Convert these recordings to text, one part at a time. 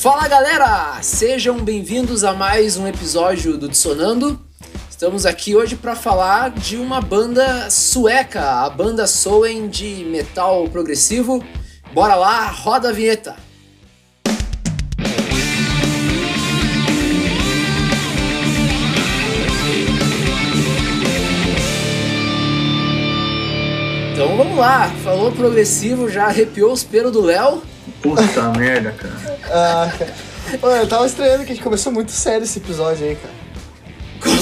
Fala galera, sejam bem-vindos a mais um episódio do Dissonando. Estamos aqui hoje para falar de uma banda sueca, a banda Soen de metal progressivo. Bora lá, roda a vinheta. Então vamos lá, falou progressivo, já arrepiou os pelos do Léo. Puta merda, cara. Ah, cara. Pô, eu tava estranhando que a gente começou muito sério esse episódio aí, cara.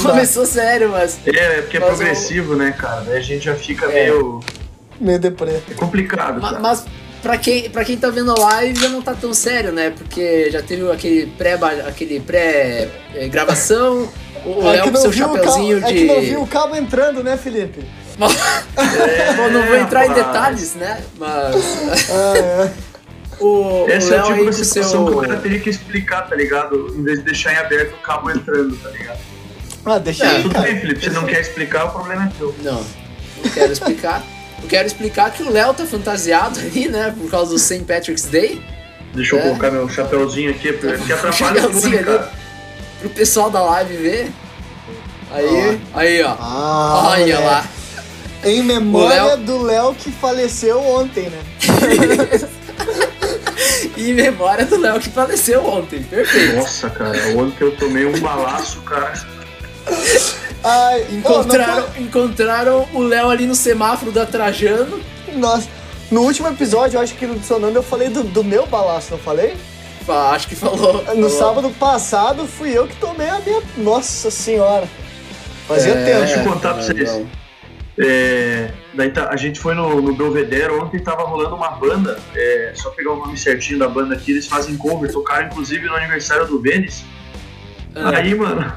Começou sério, mas. É, é porque é Mas progressivo, né, cara? Daí a gente já fica É. meio. Meio deprê. É complicado, cara. Mas pra quem, pra quem tá vendo a live já não tá tão sério, né? Porque já teve aquele pré aquele pré gravação, o É Léo que com seu viu o chapeuzinho cabo, de. É que não viu o cabo entrando, né, Felipe? Bom, não vou entrar em detalhes, né? Mas Ah, é. O, o Essa é Léo o aí tipo de situação seu. que o cara teria que explicar, tá ligado? Em vez de deixar em aberto o cabo entrando, tá ligado? Ah, deixa É, aí, Tudo cara. bem, Felipe, você não quer explicar, o problema é teu. Não, não quero explicar. Eu quero explicar que o Léo tá fantasiado ali, né? Por causa do St. Patrick's Day. Deixa eu É. colocar meu chapeuzinho aqui, porque atrapalha tudo, Chapeuzinho ali. cara. Pro pessoal da live ver. Aí, aí, ó. Ah, Olha moleque. lá. Em memória O Léo- do Léo que faleceu ontem, né? Em memória do Léo que faleceu ontem. Perfeito. Nossa, cara, ontem eu tomei um balaço, cara. Ai, Encontraram, não encontraram o Léo ali no semáforo da Trajano. Nossa, no último episódio, eu acho que no Dissonando eu falei do, do meu balaço, não falei? Ah, Acho que falou. No falou. sábado passado fui eu que tomei a minha. Nossa senhora. Fazia É, tempo. Deixa eu contar pra vocês. não. É, daí tá- a gente foi no, no Belvedere, ontem tava rolando uma banda, é, só pegar o nome certinho da banda aqui, eles fazem cover, tocaram inclusive no aniversário do Vênis. Ah, Aí, mano,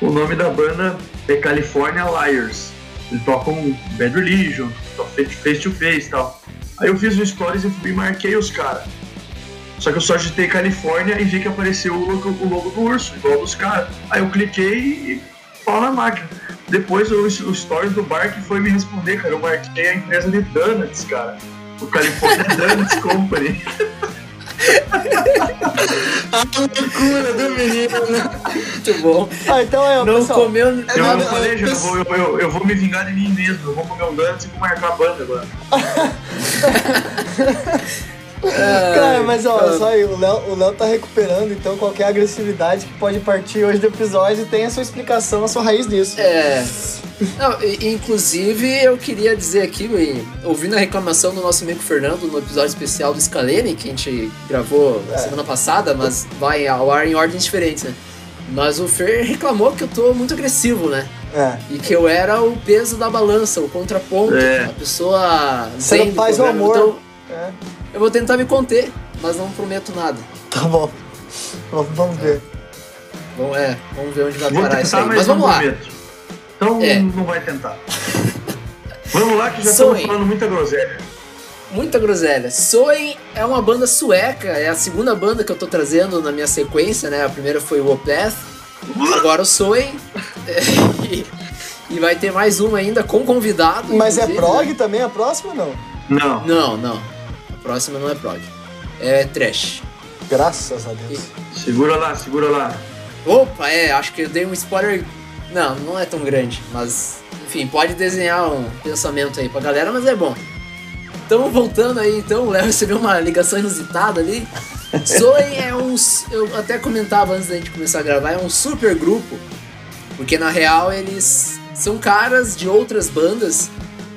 o nome da banda é California Liars. Eles tocam Bad Religion, Face to Face e tal. Aí eu fiz um stories e fui marquei os caras. Só que eu só digitei Califórnia e vi que apareceu o logo, o logo do urso, igual dos caras. Aí eu cliquei e pau na máquina. Depois o, o stories do bar que foi me responder, cara. Eu marquei a empresa de donuts, cara. O California Donuts Company. A loucura do menino. muito bom. Ah, então é, Não pessoal. comeu. Eu, Não, eu não, falei, eu- vou, eu, eu- eu vou me vingar de mim mesmo. Eu vou comer um donuts e vou marcar a banda agora. Cara, mas ó, só aí, o Léo, o Léo tá recuperando, então qualquer agressividade que pode partir hoje do episódio tem a sua explicação, a sua raiz nisso. É. Não, inclusive, eu queria dizer aqui, ouvindo a reclamação do nosso amigo Fernando no episódio especial do Scalene, que a gente gravou É. semana passada, mas vai ao ar em ordens diferentes, né? Mas o Fer reclamou que eu tô muito agressivo, né? É. E que eu era o peso da balança, o contraponto, É. a pessoa. Você não faz o amor. Então, É. eu vou tentar me conter, mas não prometo nada. Tá bom. Vamos, vamos ver. Vamos, é, vamos ver onde vai Vou parar isso tentar, aí. mas, Mas vamos lá. prometo. Então É. não vai tentar. Vamos lá que já estamos falando muita groselha. Muita groselha. Soen é uma banda sueca, é a segunda banda que eu tô trazendo na minha sequência, né? A primeira foi o Opeth, agora o Soen. e, e vai ter mais uma ainda com convidado. Mas é prog né? também a próxima não? Não. Não, não. Próxima não é prog. É trash. Graças a Deus. Segura lá, segura lá. Opa, é, acho que eu dei um spoiler. Não, não é tão grande, mas enfim, pode desenhar um pensamento aí pra galera, mas é bom. Então, voltando aí, então, o Léo recebeu uma ligação inusitada ali. Zoe é um. Eu até comentava antes da gente começar a gravar, é um super grupo, porque na real eles são caras de outras bandas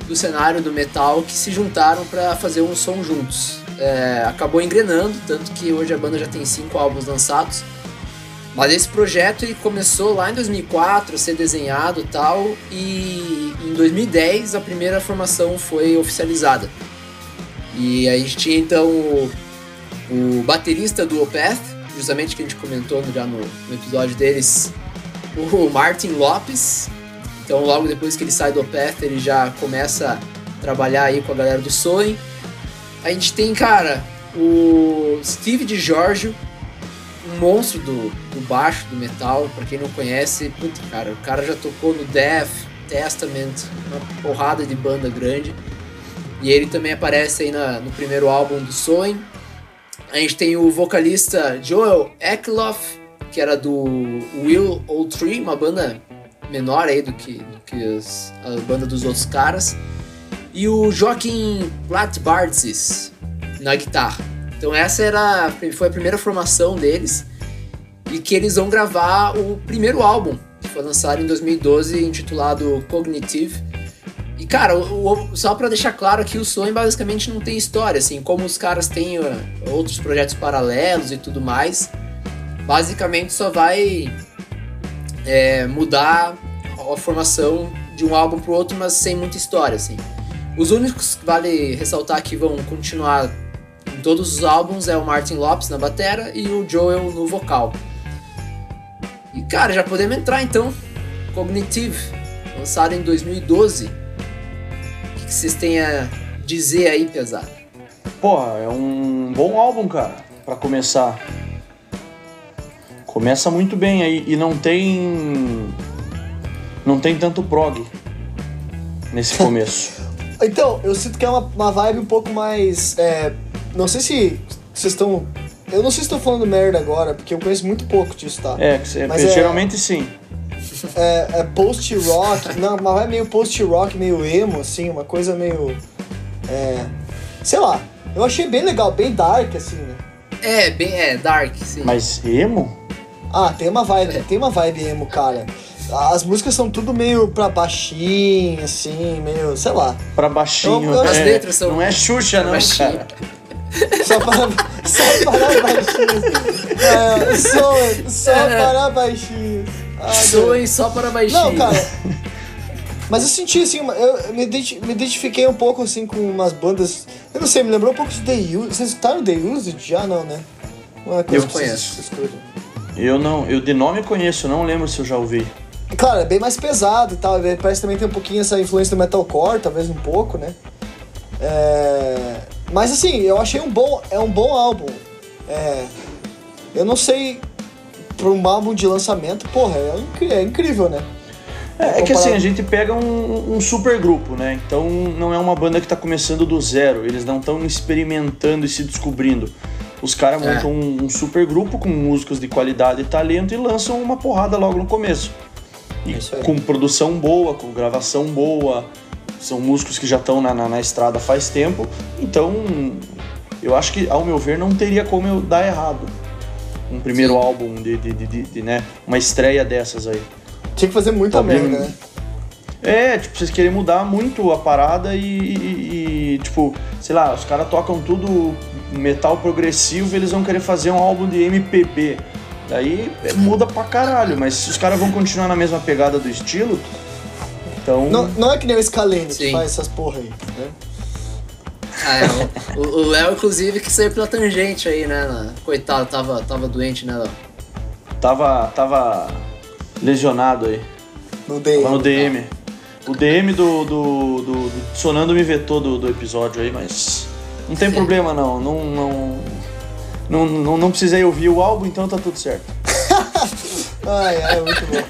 do cenário do metal que se juntaram pra fazer um som juntos. É, acabou engrenando, tanto que hoje a banda já tem cinco álbuns lançados. Mas esse projeto ele começou lá em 2004 a ser desenhado tal, e em 2010 a primeira formação foi oficializada. E a gente tinha então o, o baterista do Opeth, justamente que a gente comentou já no, no episódio deles, o Martin Lopes. Então logo depois que ele sai do Opeth ele já começa a trabalhar aí com a galera do Soen. A gente tem, cara, o Steve de Giorgio, um monstro do, do baixo, do metal, pra quem não conhece, puta, cara, o cara já tocou no Death, Testament, uma porrada de banda grande. E ele também aparece aí na- no primeiro álbum do Soen. A gente tem o vocalista Joel Ekloff, que era do Will O Tree, uma banda menor aí do que, do que as, a banda dos outros caras. E o Joaquim Platbartzis na guitarra. Então essa era foi a primeira formação deles e que eles vão gravar o primeiro álbum que foi lançado em 2012 intitulado Cognitive. E cara, o, o, só para deixar claro aqui o sonho basicamente não tem história, assim, como os caras têm uh, outros projetos paralelos e tudo mais, basicamente só vai é, mudar a formação de um álbum pro outro, mas sem muita história, assim. Os únicos que vale ressaltar que vão continuar em todos os álbuns é o Martin Lopes na batera e o Joel no vocal. E cara, já podemos entrar então. Cognitive, lançado em 2012. O que vocês têm a dizer aí, pesado? Porra, é um bom álbum, cara, para começar. Começa muito bem aí e não tem não tem tanto prog nesse começo. então, eu sinto que é uma, uma vibe um pouco mais. É, não sei se vocês estão. Eu não sei se estou falando merda agora, porque eu conheço muito pouco disso, tá? É, Mas é, geralmente sim. É, é post-rock, não, uma vibe meio post-rock, meio emo, assim, uma coisa meio. É, sei lá, eu achei bem legal, bem dark, assim, né? É, bem, é, dark, sim. Mas emo? Ah, tem uma vibe, é. tem uma vibe emo, cara. As músicas são tudo meio pra baixinho, assim, meio, sei lá. Pra baixinho. Então, as é, letras são. Não é Xuxa, não, baixinho. cara. Só para, só para baixinhos. É, soem, só é. para baixinhos. Ah, soem só para baixinhos. Não, cara. Mas eu senti assim, eu me, me identifiquei um pouco assim com umas bandas. Eu não sei, me lembrou um pouco de The Used. Vocês escutaram The Used? Já não, né? Uma coisa eu conheço. Eu não, eu de nome conheço, não lembro se eu já ouvi. Claro, é bem mais pesado e tal. Parece também tem um pouquinho essa influência do metalcore, talvez um pouco, né? É... Mas assim, eu achei um bom, é um bom álbum. É... Eu não sei para um álbum de lançamento, porra, é, é incrível, né? É, é, que assim, a gente pega um, um, super grupo, né? Então não é uma banda que está começando do zero, eles não estão experimentando e se descobrindo. Os caras é. montam um, um, super grupo com músicos de qualidade e talento e lançam uma porrada logo no começo. E é com produção boa, com gravação boa. São músicos que já estão na, na, na, estrada faz tempo. Então, eu acho que, ao meu ver, não teria como eu dar errado. Um primeiro Sim. álbum de, de, de, de, né? Uma estreia dessas aí. Tinha que fazer muita merda, né? É, tipo, vocês querem mudar muito a parada e, e, e tipo, sei lá, os caras tocam tudo metal progressivo e eles vão querer fazer um álbum de MPB. Daí muda pra caralho, mas se os caras vão continuar na mesma pegada do estilo, então. Não, não é que nem o Scalene que faz essas porra aí, né? Ah, é, o Léo, inclusive, que saiu pela tangente aí, né? Coitado, tava, tava doente, né, Léo? Tava, tava lesionado aí. No DM. Tava no DM. O DM do, do, do, do Sonando me vetou do, do episódio aí, mas. Não tem Sim. problema não. Não, não, não, não, não precisei ouvir o álbum, então tá tudo certo. ai, ai, muito bom.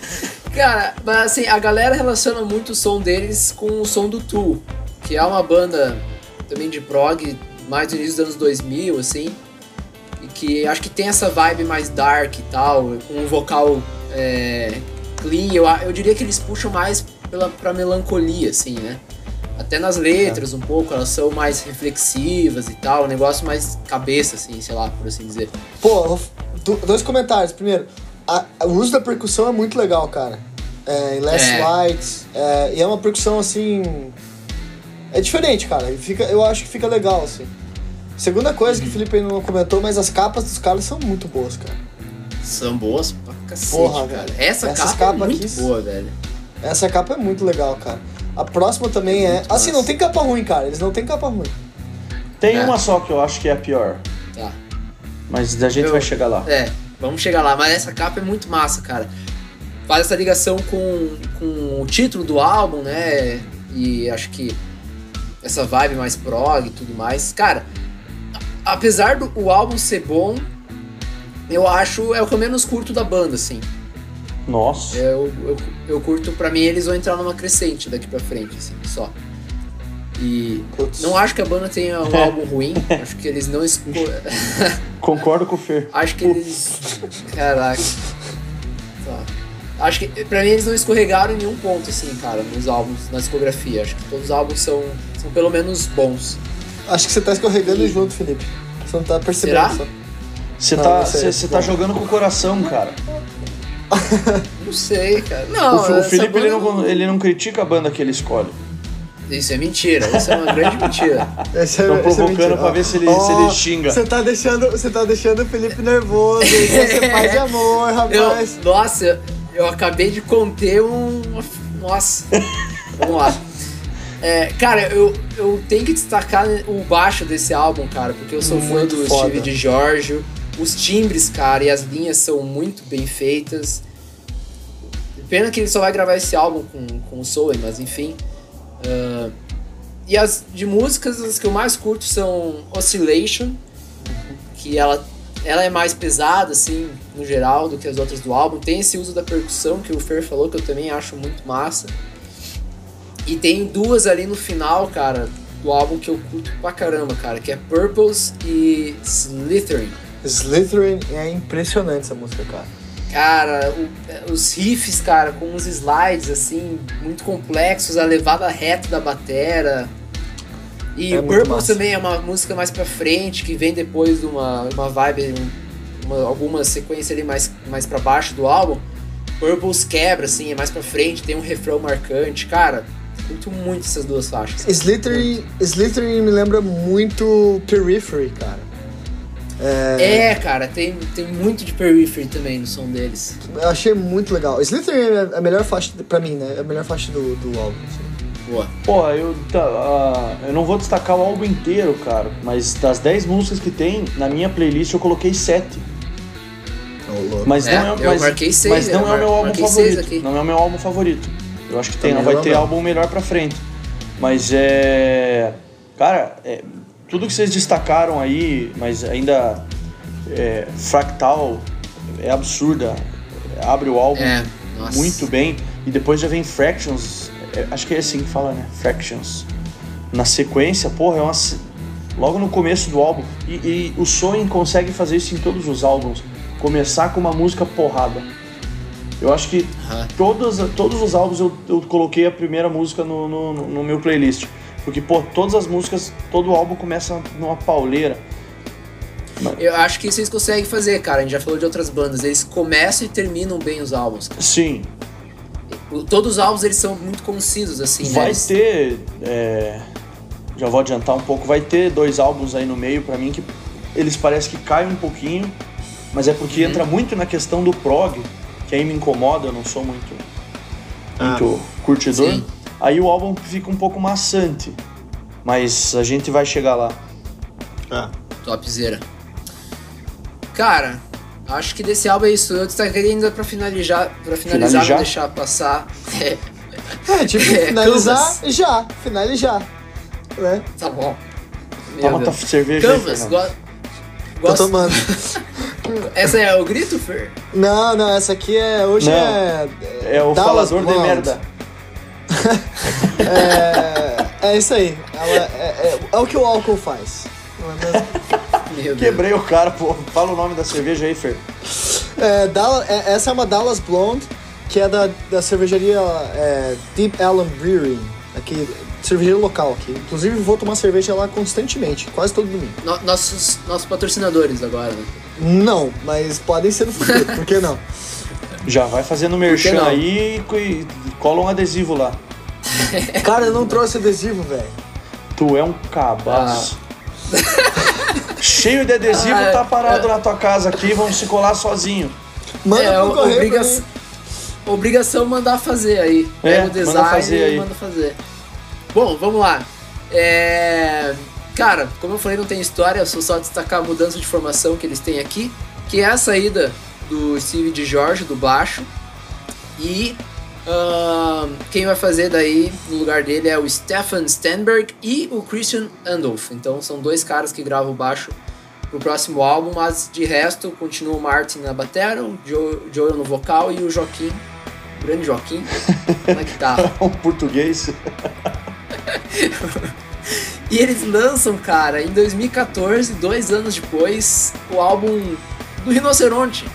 Cara, mas assim, a galera relaciona muito o som deles com o som do Tool, que é uma banda também de prog, mais do início dos anos 2000, assim, e que acho que tem essa vibe mais dark e tal, com um vocal é, clean. Eu, eu diria que eles puxam mais pela, pra melancolia, assim, né? Até nas letras, um pouco, elas são mais reflexivas e tal, um negócio mais cabeça, assim, sei lá, por assim dizer. Pô, dois comentários. Primeiro, a, o uso da percussão é muito legal, cara. É, em Last é. Light, é, e é uma percussão assim. É diferente, cara. Fica, eu acho que fica legal, assim. Segunda coisa uhum. que o Felipe não comentou, mas as capas dos caras são muito boas, cara. São boas pra cacete, Porra, cara. Velho. Essa capa é muito aqui, boa, velho. Essa capa é muito legal, cara. A próxima também é. Assim, não tem capa ruim, cara. Eles não tem capa ruim. Tem é. uma só que eu acho que é a pior. Tá. Mas a gente eu, vai chegar lá. É, vamos chegar lá. Mas essa capa é muito massa, cara. Faz essa ligação com, com o título do álbum, né? E acho que essa vibe mais prog e tudo mais. Cara, apesar do o álbum ser bom, eu acho é o que eu menos curto da banda, assim. Nossa. Eu, eu, eu curto, pra mim, eles vão entrar numa crescente daqui pra frente, assim, só. E não acho que a banda tenha um álbum ruim. Acho que eles não esco... Concordo com o Fer. Acho que eles. Caraca. Tá. Acho que pra mim eles não escorregaram em nenhum ponto, assim, cara, nos álbuns, na discografia. Acho que todos os álbuns são, são pelo menos bons. Acho que você tá escorregando e... junto, Felipe. Você não tá percebendo Será? só. Você tá, você, você tá jogando com o coração, cara. Não sei, cara. Não, o, o Felipe ele, não, ele não critica a banda que ele escolhe. Isso é mentira, isso é uma grande mentira. Estão é, provocando é pra ver se ele, oh, se ele xinga. Você tá deixando, você tá deixando o Felipe nervoso, você é pai de amor, rapaz. Eu, nossa, eu acabei de conter um. Nossa. Vamos lá. É, cara, eu, eu tenho que destacar o baixo desse álbum, cara, porque eu sou muito fã do foda. Steve de Giorgio. Os timbres, cara, e as linhas são muito bem feitas. Pena que ele só vai gravar esse álbum com, com o Soul, mas enfim. Uh, e as de músicas, as que eu mais curto são Oscillation, que ela, ela é mais pesada, assim, no geral, do que as outras do álbum. Tem esse uso da percussão que o Fer falou, que eu também acho muito massa. E tem duas ali no final, cara, do álbum que eu curto pra caramba, cara, que é Purples e Slithering. Slithering é impressionante essa música, cara. Cara, o, os riffs, cara, com uns slides, assim, muito complexos, a levada reta da batera. E é Purples também é uma música mais pra frente, que vem depois de uma, uma vibe, uma, alguma sequência ali mais, mais pra baixo do álbum. Purples quebra, assim, é mais pra frente, tem um refrão marcante. Cara, Curto muito essas duas faixas. Slytherin, Slytherin me lembra muito Periphery, cara. É... é, cara, tem, tem muito de Periphery também no som deles. Eu achei muito legal. Slytherin é a melhor faixa, pra mim, né? É a melhor faixa do, do álbum. Assim. Boa. Pô, eu, tá, uh, eu não vou destacar o álbum inteiro, cara, mas das 10 músicas que tem, na minha playlist eu coloquei 7. Oh, mas não é, é mas, marquei 6, mas não é o meu álbum favorito. Não é o meu álbum favorito. Eu acho que tem, não vai ter álbum melhor pra frente. Mas é. Cara, é, tudo que vocês destacaram aí, mas ainda. É, Fractal é absurda. Abre o álbum é, muito bem. E depois já vem Fractions. É, acho que é assim que fala, né? Fractions. Na sequência, porra, é uma. Logo no começo do álbum. E, e o Soen consegue fazer isso em todos os álbuns. Começar com uma música porrada eu acho que uhum. todos, todos os álbuns eu, eu coloquei a primeira música no, no, no, meu playlist. Porque, pô, todas as músicas, todo o álbum começa numa pauleira. Eu acho que vocês conseguem fazer, cara. A gente já falou de outras bandas. Eles começam e terminam bem os álbuns. Cara. Sim. Todos os álbuns eles são muito concisos, assim. Né? Vai né? ter. É... Já vou adiantar um pouco. Vai ter dois álbuns aí no meio para mim que eles parecem que caem um pouquinho, mas é porque uhum. entra muito na questão do prog que aí me incomoda, eu não sou muito, muito ah, curtidor. Sim. Aí o álbum fica um pouco maçante, mas a gente vai chegar lá. Ah. Topzera. Cara, acho que desse álbum é isso. Eu destacaria ainda pra finalizar, pra finalizar, finalizar? não deixar passar. É, é tipo, é, finalizar e já, finalizar. Né? Tá bom. Toma tua cerveja Canvas, aí, go... Tô tomando. Essa é o grito, Fer? Não, não, essa aqui é. Hoje não, é. É o Dallas falador Blonde. de merda. É, é isso aí. Ela, é, é, é, o que o álcool faz. Quebrei o cara, pô. Fala o nome da cerveja aí, Fer. É, Dallas, é, essa é uma Dallas Blonde, que é da, da cervejaria é, Deep Ellum Brewery, aqui cervejeiro local aqui. Inclusive, vou tomar cerveja lá constantemente, quase todo domingo. No, nossos, nossos patrocinadores agora, né? Não, mas podem ser no futuro, por que não? Já vai fazendo merchan aí e cola um adesivo lá. Cara, eu não trouxe adesivo, velho. Tu é um cabaço. Ah. Cheio de adesivo, ah, tá parado é... na tua casa aqui, vamos se colar sozinho. Manda é, pro correio obriga... Obrigação mandar fazer aí. É, Pega o design manda fazer aí. manda fazer. Bom, vamos lá. É... Cara, como eu falei, não tem história, eu só só destacar a mudança de formação que eles têm aqui, que é a saída do Steve de Jorge, do baixo, e uh, quem vai fazer daí no lugar dele é o Stefan Stenberg e o Christian Andolf. Então são dois caras que gravam o baixo pro próximo álbum, mas de resto continua o Martin na bateria, o Joel no vocal e o Joaquim, o grande Joaquim, na guitarra. um português. E eles lançam, cara, em 2014, dois anos depois, o álbum do Rinoceronte,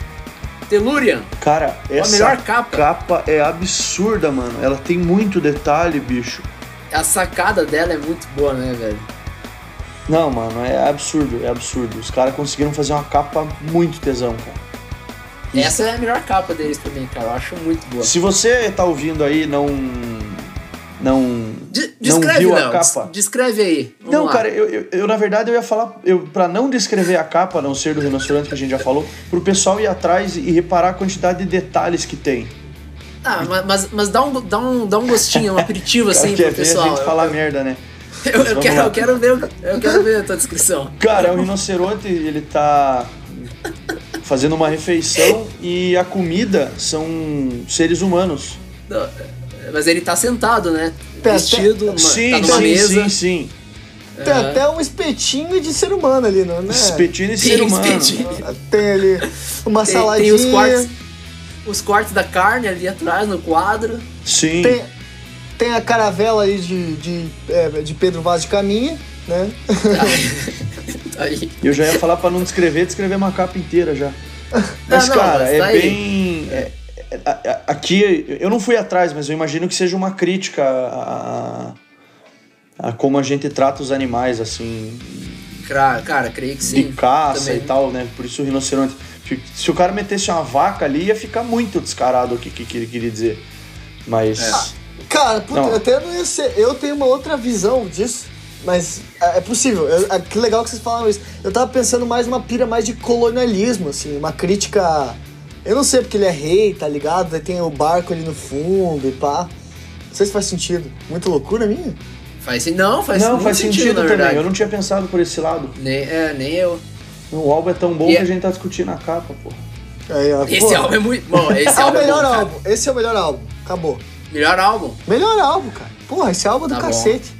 Tellurian. Cara, essa melhor capa. capa é absurda, mano. Ela tem muito detalhe, bicho. A sacada dela é muito boa, né, velho? Não, mano, é absurdo, é absurdo. Os caras conseguiram fazer uma capa muito tesão, cara. Essa é a melhor capa deles mim, cara. Eu acho muito boa. Se você tá ouvindo aí, não. Não. De- não descreve, viu a Léo. capa. des- Descreve aí. Vamos Não, lá. cara, eu, eu, eu, na verdade eu ia falar, eu, pra não descrever a capa, a não ser do rinoceronte que a gente já falou, pro pessoal ir atrás e reparar a quantidade de detalhes que tem. Ah, ma- mas, mas dá, um, dá, um, dá um gostinho, um aperitivo assim quer pro ver pessoal. a gente falar merda, né? Eu, eu, quero, lá. eu, quero ver, eu quero ver a tua descrição. Cara, é um rinoceronte, ele tá fazendo uma refeição e a comida são seres humanos. Não, Mas ele tá sentado, né? Tá, Vestido, numa, sim, tá numa sim, mesa. sim, sim. Tem Aham. até um espetinho de ser humano ali, não é? Espetinho de Tem ser humano. espetinho. Tem ali uma Tem, saladinha. tem os cortes, os cortes da carne ali atrás no quadro. Sim. Tem, tem a caravela aí de, de, é, de Pedro Vaz de Caminha, né? Tá aí. Eu já ia falar pra não descrever, descrever uma capa inteira já. Mas, não, cara, mas é tá aí. bem. é- é- aqui, eu não fui atrás, mas eu imagino que seja uma crítica a, a- a como a gente trata os animais, assim, Cara, cara, creio que sim. de caça Também. e tal, né? Por isso o rinoceronte. Se o cara metesse uma vaca ali, ia ficar muito descarado o que, que, que ele queria dizer. Mas. É. Cara, puta, Não. eu até não ia ser. Eu tenho uma outra visão disso, mas é, é possível. Eu- é, que legal que vocês falaram isso. Eu tava pensando mais numa pira mais de colonialismo, assim, uma crítica. Eu não sei porque ele é rei, tá ligado? Daí tem o barco ali no fundo e pá. Não sei se faz sentido. Muita loucura minha? Faz, não, faz não, faz sentido, na também. verdade. Eu não tinha pensado por esse lado. Nem, é, nem eu. O álbum é tão bom E que é- a gente tá discutindo a capa, pô. Aí, ó, Esse pô, álbum é muito bom. Esse é o álbum é melhor bom, cara. álbum. Esse é o melhor álbum. Acabou. Melhor álbum. Melhor álbum, cara. Porra, esse álbum é do Tá bom. cacete.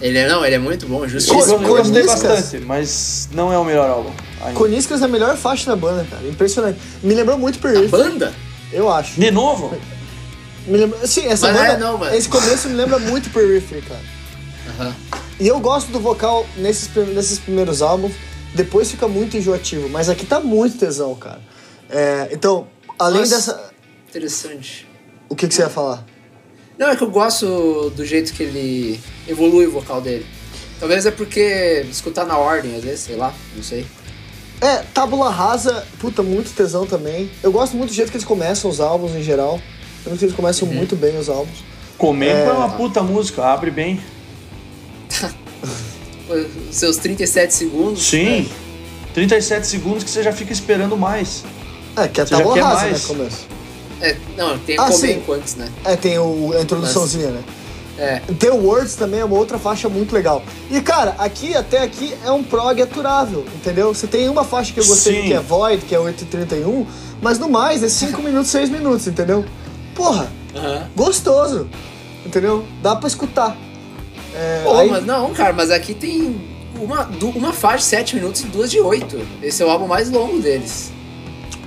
Ele é, não, ele é muito bom, justiça. Eu gostei bastante, mas não é o melhor álbum. Coniscas é a melhor faixa da banda, cara. Impressionante. Me lembrou muito A Periphery, banda? eu acho. De novo? Me lembra... Sim, essa Mas banda, é, não, mas- esse começo me lembra muito Periphery, cara. Aham. E eu gosto do vocal nesses, nesses primeiros álbuns, depois fica muito enjoativo, mas aqui tá muito tesão, cara. É, então, além Nossa. dessa... Interessante. O que, que você ia falar? Não, é que eu gosto do jeito que ele evolui o vocal dele. Talvez é porque escutar na ordem, às vezes, sei lá, não sei. É, Tábula Rasa, puta, muito tesão também. Eu gosto muito do jeito que eles começam os álbuns em geral. Eu acho que eles começam Uhum. muito bem os álbuns. Comendo é... É. uma puta música, abre bem. Seus 37 segundos. Sim. 37 segundos que você já fica esperando mais. É, que é Você Tábula quer Rasa, mais? né, começo. É, não, tem Ah, Comenco antes, né? É, tem o, a introduçãozinha, né? É. The Words também é uma outra faixa muito legal. E, cara, aqui até aqui é um prog aturável, entendeu? Você tem uma faixa que eu gostei Sim. que é Void, que é 8h31, mas no mais é 5 minutos, 6 minutos, entendeu? Porra, gostoso, entendeu? Dá pra escutar. É, Pô, aí- mas não, cara, mas aqui tem uma, uma faixa de 7 minutos e duas de 8. Esse é o álbum mais longo deles.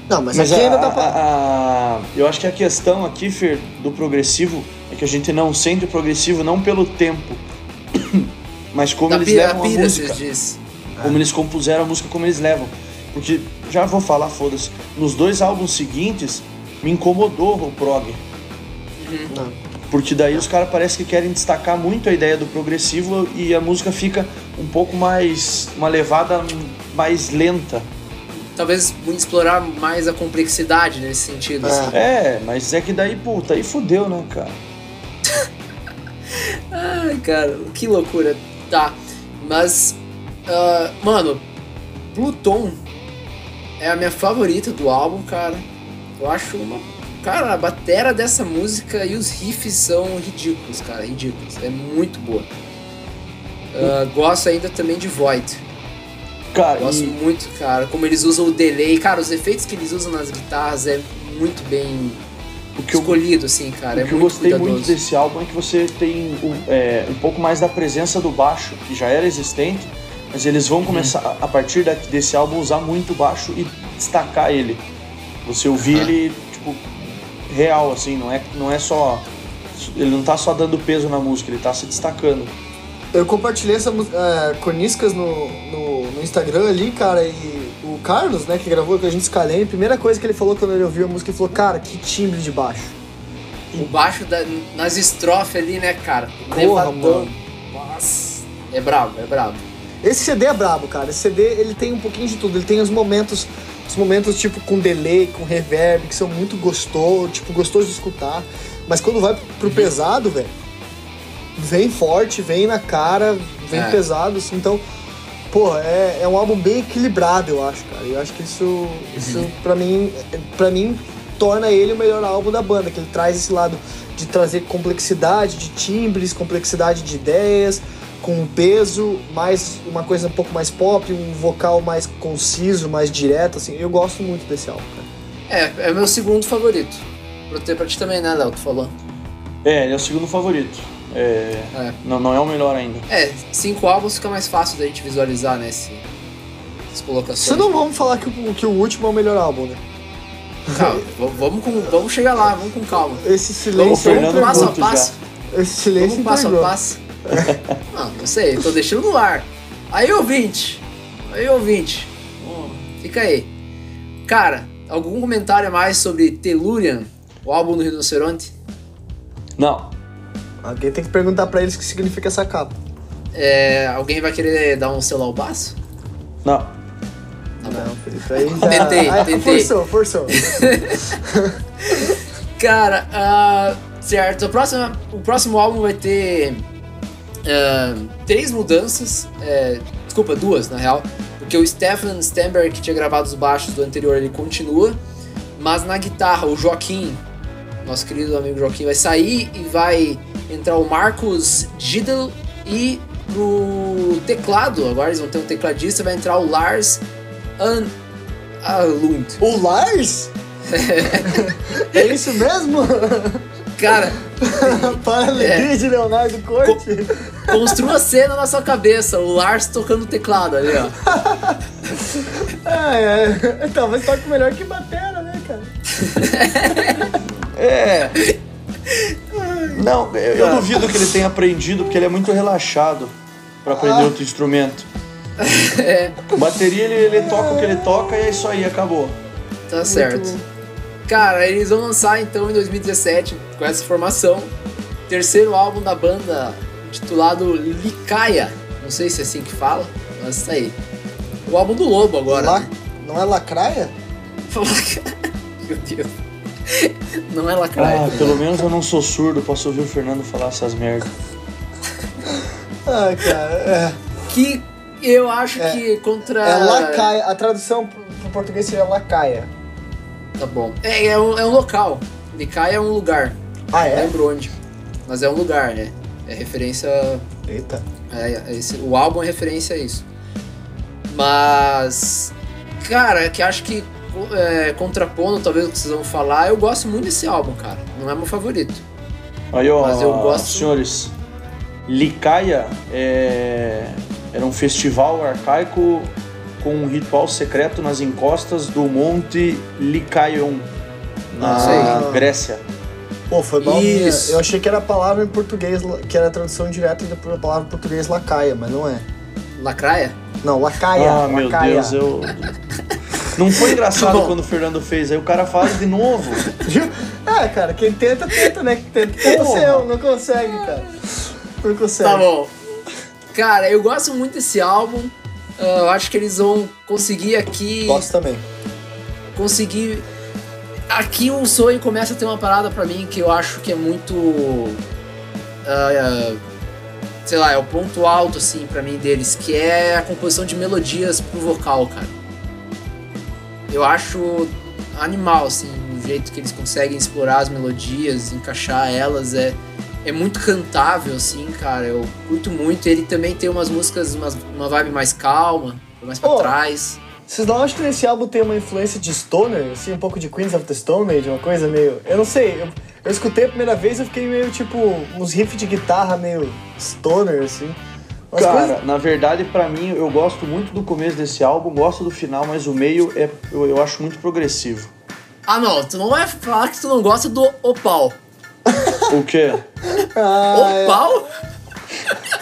Não, mas, Mas aqui a, ainda dá pra... a- a- eu acho que a questão aqui, Fer, do progressivo é que a gente não sente o progressivo não pelo tempo, mas como da eles pira, levam a pira, música. como eles compuseram a música, como eles levam. Porque, já vou falar, foda-se, nos dois álbuns seguintes, me incomodou o prog. Não. Porque daí os caras parecem que querem destacar muito a ideia do progressivo e a música fica um pouco mais. uma levada mais lenta. Talvez explorar mais a complexidade nesse sentido. É. Assim. É, mas é que daí, puta, aí fudeu, né, cara? Ai, cara, que loucura. Tá, mas. ah, mano, Pluton é a minha favorita do álbum, cara. Eu acho uma. Cara, a batera dessa música e os riffs são ridículos, cara, ridículos. É muito boa. Ah, gosto ainda também de Void. Cara, Gosto e- muito, cara, como eles usam o delay. Cara, os efeitos que eles usam nas guitarras é muito bem o que eu escolhido, assim, cara. O é que eu gostei cuidadoso. muito desse álbum é que você tem um, é, um pouco mais da presença do baixo, que já era existente, mas eles Uhum. vão começar, a- a partir desse álbum, usar muito o baixo e destacar ele. Você ouvir Aham. ele, tipo, real, assim, não é, não é só. Ele não tá só dando peso na música, ele tá se destacando. Eu compartilhei essa música é, Coniscas no, no, no, Instagram ali, cara, e o Carlos, né, que gravou com a gente escalei, a primeira coisa que ele falou quando ele ouviu a música, ele falou, cara, que timbre de baixo. O baixo da, nas estrofes ali, né, cara? Porra, mano. Nossa, é brabo, é brabo. Esse CD é brabo, cara. Esse CD, ele tem um pouquinho de tudo. Ele tem os momentos, os momentos tipo com delay, com reverb, que são muito gostosos, tipo, gostoso de escutar. Mas quando vai pro uhum. pesado, velho, vem forte, vem na cara, vem é. pesado, assim, então, porra, é, é um álbum bem equilibrado, eu acho, cara. Eu acho que isso, isso uhum. pra mim, para mim, torna ele o melhor álbum da banda, que ele traz esse lado de trazer complexidade de timbres, complexidade de ideias, com um peso, mais uma coisa um pouco mais pop, um vocal mais conciso, mais direto, assim. Eu gosto muito desse álbum, cara. É, é meu segundo favorito. Pra, ter, pra ti também, né, Léo? Tu falou. É, ele é o segundo favorito. É, é. Não, não é o melhor ainda. É, cinco álbuns fica mais fácil da gente visualizar, né? Esse, essas colocações. Você não vamos falar que o, que o último é o melhor álbum, né? Calma, vamos, com, vamos chegar lá, vamos com calma. Esse silêncio vamos, vamos passo a passo. Já. Esse silêncio vamos passo a passo. não, não sei, tô deixando no ar. Aí, ouvinte. Aí, ouvinte. fica aí. Cara, algum comentário a mais sobre Tellurian, o álbum do Rinoceronte? Não. Alguém tem que perguntar para eles o que significa essa capa. É, alguém vai querer dar um selo ao baço? Não. Tá não, Felipe, aí já... Tentei, Ai, tentei. Forçou, forçou. Cara, uh, certo. O próximo, o próximo álbum vai ter uh, três mudanças. É, desculpa, duas na real. Porque o Stefan Stemberg, que tinha gravado os baixos do anterior, ele continua. Mas na guitarra, o Joaquim, nosso querido amigo Joaquim, vai sair e vai entrar o Marcos Gidel e pro teclado, agora eles vão ter um tecladista, vai entrar o Lars An Alund. O Lars? é isso mesmo? Cara. Para a é, de Leonardo Corte. construa a cena na sua cabeça, o Lars tocando teclado ali, ó. ah, é. Talvez toque melhor que batera, né, cara? é. Não, eu, eu duvido que ele tenha aprendido, porque ele é muito relaxado para aprender ah. outro instrumento. é. Bateria, ele, ele toca o que ele toca e é isso aí, acabou. Tá certo. Cara, eles vão lançar então em 2017, com essa formação, terceiro álbum da banda, intitulado Licaia. Não sei se é assim que fala, mas tá aí. O álbum do Lobo agora. La... Né? Não é Lacraia? Meu Deus. Não é lacraia. Ah, pelo menos eu não sou surdo, posso ouvir o Fernando falar essas merdas. ah, cara, é. Que eu acho é, que contra. É lacaia. A tradução pro português seria lacaia. Tá bom. É, é um, é um local. Licaia é um lugar. Ah, é? Não lembro onde. Mas é um lugar, né? É referência. Eita. É, é, esse, o álbum é referência a isso. Mas. Cara, que acho que é, contrapondo talvez o que vocês vão falar, eu gosto muito desse álbum, cara. Não é meu favorito. Aí, ó, mas eu gosto. Senhores, Licaia é... era um festival arcaico com um ritual secreto nas encostas do Monte Lycaon, na ah, Grécia. Pô, foi mal Isso. Eu achei que era a palavra em português, que era a tradução direta da palavra em português lacaia, mas não é. Lacraia? Não, lacaia. Ah, meu Deus, eu. Não foi engraçado quando o Fernando fez, aí o cara faz de novo. é, cara, quem tenta, tenta, né? Tenta, tenta seu, não consegue, cara. Não consegue. Tá bom. Cara, eu gosto muito desse álbum. Uh, eu acho que eles vão conseguir aqui. Gosto também. Conseguir. Aqui o sonho começa a ter uma parada para mim que eu acho que é muito. Uh, uh, sei lá, é o ponto alto, assim, para mim deles, que é a composição de melodias pro vocal, cara eu acho animal, assim, o jeito que eles conseguem explorar as melodias, encaixar elas, é, é muito cantável, assim, cara. Eu curto muito. Ele também tem umas músicas, uma, uma vibe mais calma, mais pra oh, trás. Vocês não acham que nesse álbum tem uma influência de Stoner, assim, um pouco de Queens of the Stone Age, uma coisa meio. Eu não sei, eu, eu escutei a primeira vez e fiquei meio tipo. uns riffs de guitarra meio Stoner, assim. Cara, coisas... na verdade, para mim, eu gosto muito do começo desse álbum, gosto do final, mas o meio é, eu, eu acho muito progressivo. Ah, não, tu não vai falar que tu não gosta do Opal. O quê? Ah, Opal?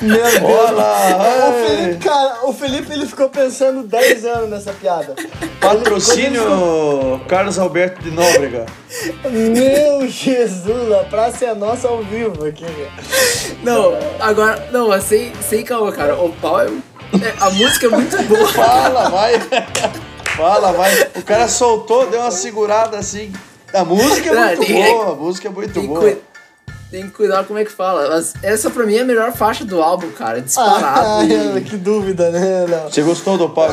Meu Deus. Olá, O Felipe, cara, o Felipe ele ficou pensando 10 anos nessa piada. Patrocínio Carlos Alberto de Nóbrega. Meu Jesus, a praça é nossa ao vivo aqui, velho. Não, agora, não, sem, sem calma, cara. O pau é, é- A música é muito boa. Fala, vai. Fala, vai. O cara soltou, deu uma segurada assim. A música é muito boa, a música é muito Tem que, boa. Tem que cuidar como é que fala. Mas essa pra mim é a melhor faixa do álbum, cara. Ah, Disparado. e- que dúvida, né, Léo? Você gostou do pau?